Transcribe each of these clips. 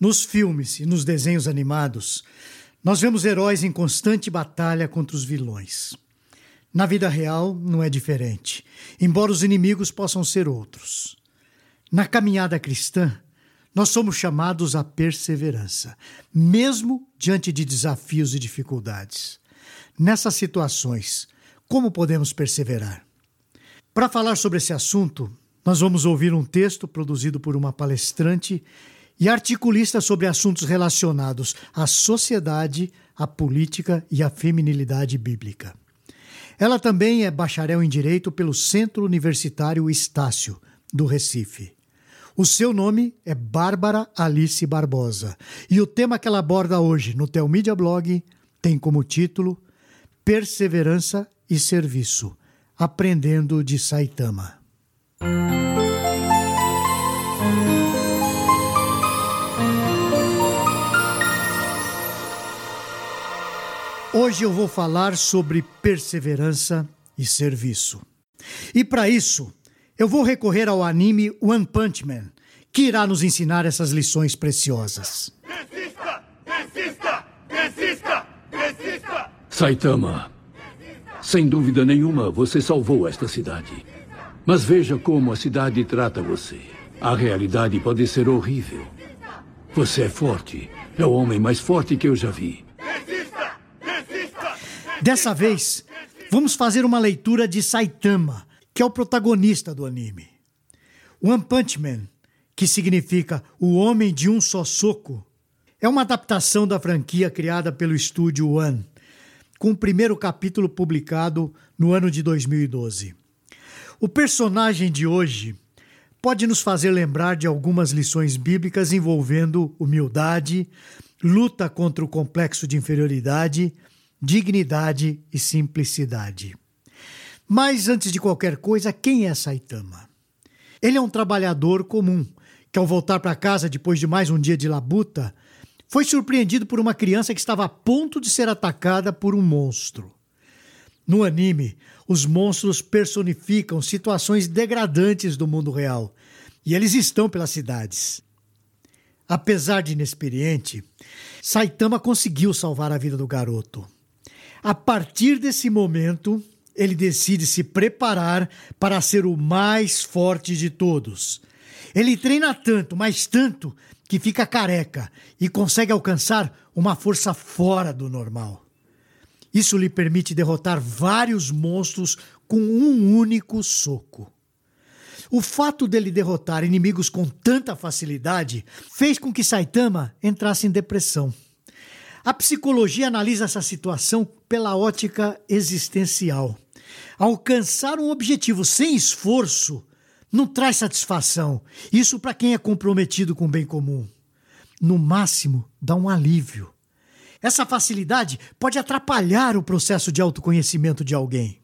Nos filmes e nos desenhos animados, nós vemos heróis em constante batalha contra os vilões. Na vida real, não é diferente, embora os inimigos possam ser outros. Na caminhada cristã, nós somos chamados à perseverança, mesmo diante de desafios e dificuldades. Nessas situações, como podemos perseverar? Para falar sobre esse assunto, nós vamos ouvir um texto produzido por uma palestrante e articulista sobre assuntos relacionados à sociedade, à política e à feminilidade bíblica. Ela também é bacharel em Direito pelo Centro Universitário Estácio, do Recife. O seu nome é Bárbara Alice Barbosa e o tema que ela aborda hoje no Telmídia Blog tem como título Perseverança e Serviço Aprendendo de Saitama. Hoje eu vou falar sobre perseverança e serviço. E para isso, eu vou recorrer ao anime One Punch Man, que irá nos ensinar essas lições preciosas. Desista! Desista! Desista! Desista! Saitama, sem dúvida nenhuma, você salvou esta cidade. Mas veja como a cidade trata você. A realidade pode ser horrível. Você é forte. É o homem mais forte que eu já vi. Dessa vez, vamos fazer uma leitura de Saitama, que é o protagonista do anime. One Punch Man, que significa o homem de um só soco, é uma adaptação da franquia criada pelo estúdio One, com o primeiro capítulo publicado no ano de 2012. O personagem de hoje pode nos fazer lembrar de algumas lições bíblicas envolvendo humildade, luta contra o complexo de inferioridade dignidade e simplicidade. Mas antes de qualquer coisa, quem é Saitama? Ele é um trabalhador comum que, ao voltar para casa depois de mais um dia de labuta, foi surpreendido por uma criança que estava a ponto de ser atacada por um monstro. No anime, os monstros personificam situações degradantes do mundo real e eles estão pelas cidades. Apesar de inexperiente, Saitama conseguiu salvar a vida do garoto. A partir desse momento, ele decide se preparar para ser o mais forte de todos. Ele treina tanto, mas tanto, que fica careca e consegue alcançar uma força fora do normal. Isso lhe permite derrotar vários monstros com um único soco. O fato dele derrotar inimigos com tanta facilidade fez com que Saitama entrasse em depressão. A psicologia analisa essa situação pela ótica existencial. Alcançar um objetivo sem esforço não traz satisfação. Isso para quem é comprometido com o bem comum. No máximo, dá um alívio. Essa facilidade pode atrapalhar o processo de autoconhecimento de alguém.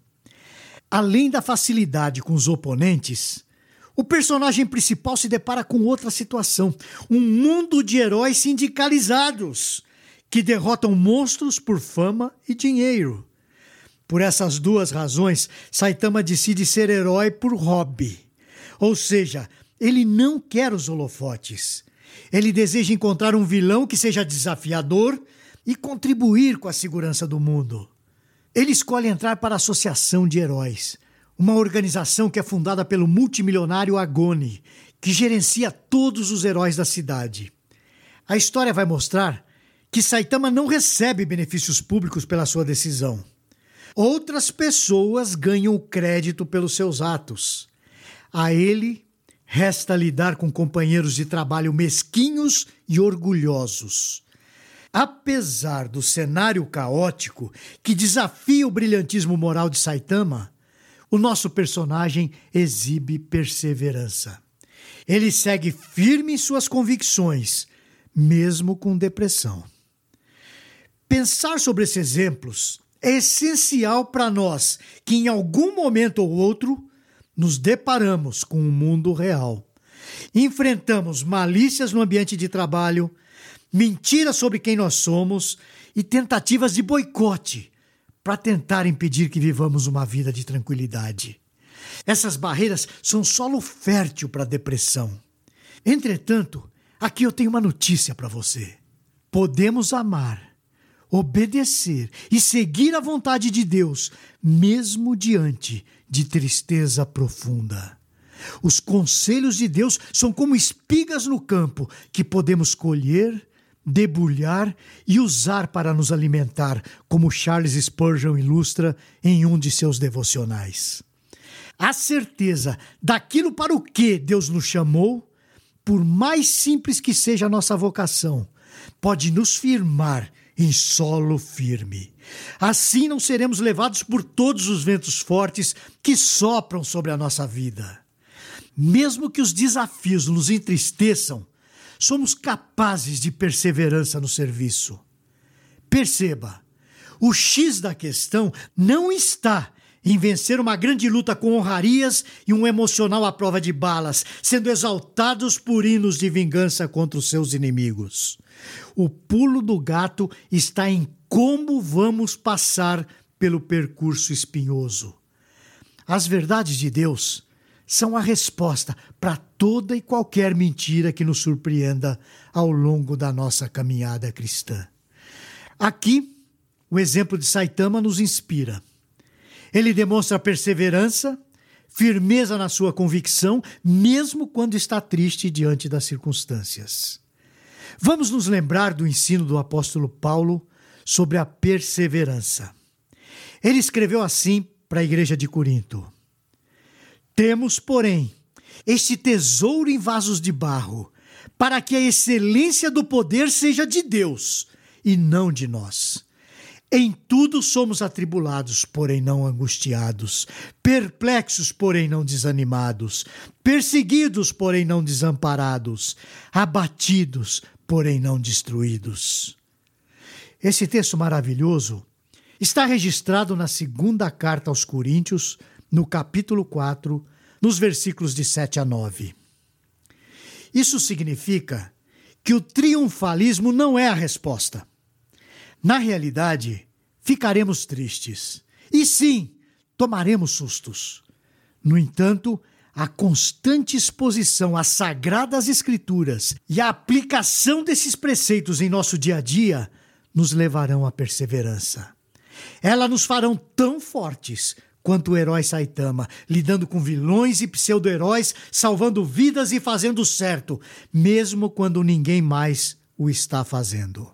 Além da facilidade com os oponentes, o personagem principal se depara com outra situação: um mundo de heróis sindicalizados que derrotam monstros por fama e dinheiro. Por essas duas razões, Saitama decide ser herói por hobby. Ou seja, ele não quer os holofotes. Ele deseja encontrar um vilão que seja desafiador e contribuir com a segurança do mundo. Ele escolhe entrar para a Associação de Heróis, uma organização que é fundada pelo multimilionário Agone, que gerencia todos os heróis da cidade. A história vai mostrar que Saitama não recebe benefícios públicos pela sua decisão. Outras pessoas ganham crédito pelos seus atos. A ele resta lidar com companheiros de trabalho mesquinhos e orgulhosos. Apesar do cenário caótico que desafia o brilhantismo moral de Saitama, o nosso personagem exibe perseverança. Ele segue firme em suas convicções, mesmo com depressão. Pensar sobre esses exemplos é essencial para nós que, em algum momento ou outro, nos deparamos com o mundo real. Enfrentamos malícias no ambiente de trabalho, mentiras sobre quem nós somos e tentativas de boicote para tentar impedir que vivamos uma vida de tranquilidade. Essas barreiras são solo fértil para a depressão. Entretanto, aqui eu tenho uma notícia para você. Podemos amar, obedecer e seguir a vontade de Deus, mesmo diante de tristeza profunda. Os conselhos de Deus são como espigas no campo que podemos colher, debulhar e usar para nos alimentar, como Charles Spurgeon ilustra em um de seus devocionais. A certeza daquilo para o que Deus nos chamou, por mais simples que seja a nossa vocação, pode nos firmar em solo firme. Assim não seremos levados por todos os ventos fortes que sopram sobre a nossa vida. Mesmo que os desafios nos entristeçam, somos capazes de perseverança no serviço. Perceba, o X da questão não está em vencer uma grande luta com honrarias e um emocional à prova de balas, sendo exaltados por hinos de vingança contra os seus inimigos. O pulo do gato está em como vamos passar pelo percurso espinhoso. As verdades de Deus são a resposta para toda e qualquer mentira que nos surpreenda ao longo da nossa caminhada cristã. Aqui, o exemplo de Saitama nos inspira. Ele demonstra perseverança, firmeza na sua convicção, mesmo quando está triste diante das circunstâncias. Vamos nos lembrar do ensino do apóstolo Paulo sobre a perseverança. Ele escreveu assim para a igreja de Corinto: Temos, porém, este tesouro em vasos de barro, para que a excelência do poder seja de Deus e não de nós. Em tudo somos atribulados, porém não angustiados, perplexos, porém não desanimados, perseguidos, porém não desamparados, abatidos, porém não destruídos. Esse texto maravilhoso está registrado na segunda carta aos Coríntios, no capítulo 4, nos versículos de 7 a 9. Isso significa que o triunfalismo não é a resposta. Na realidade, ficaremos tristes. E sim, tomaremos sustos. No entanto, a constante exposição às sagradas escrituras e a aplicação desses preceitos em nosso dia a dia nos levarão à perseverança. Elas nos farão tão fortes quanto o herói Saitama, lidando com vilões e pseudo-heróis, salvando vidas e fazendo certo, mesmo quando ninguém mais o está fazendo.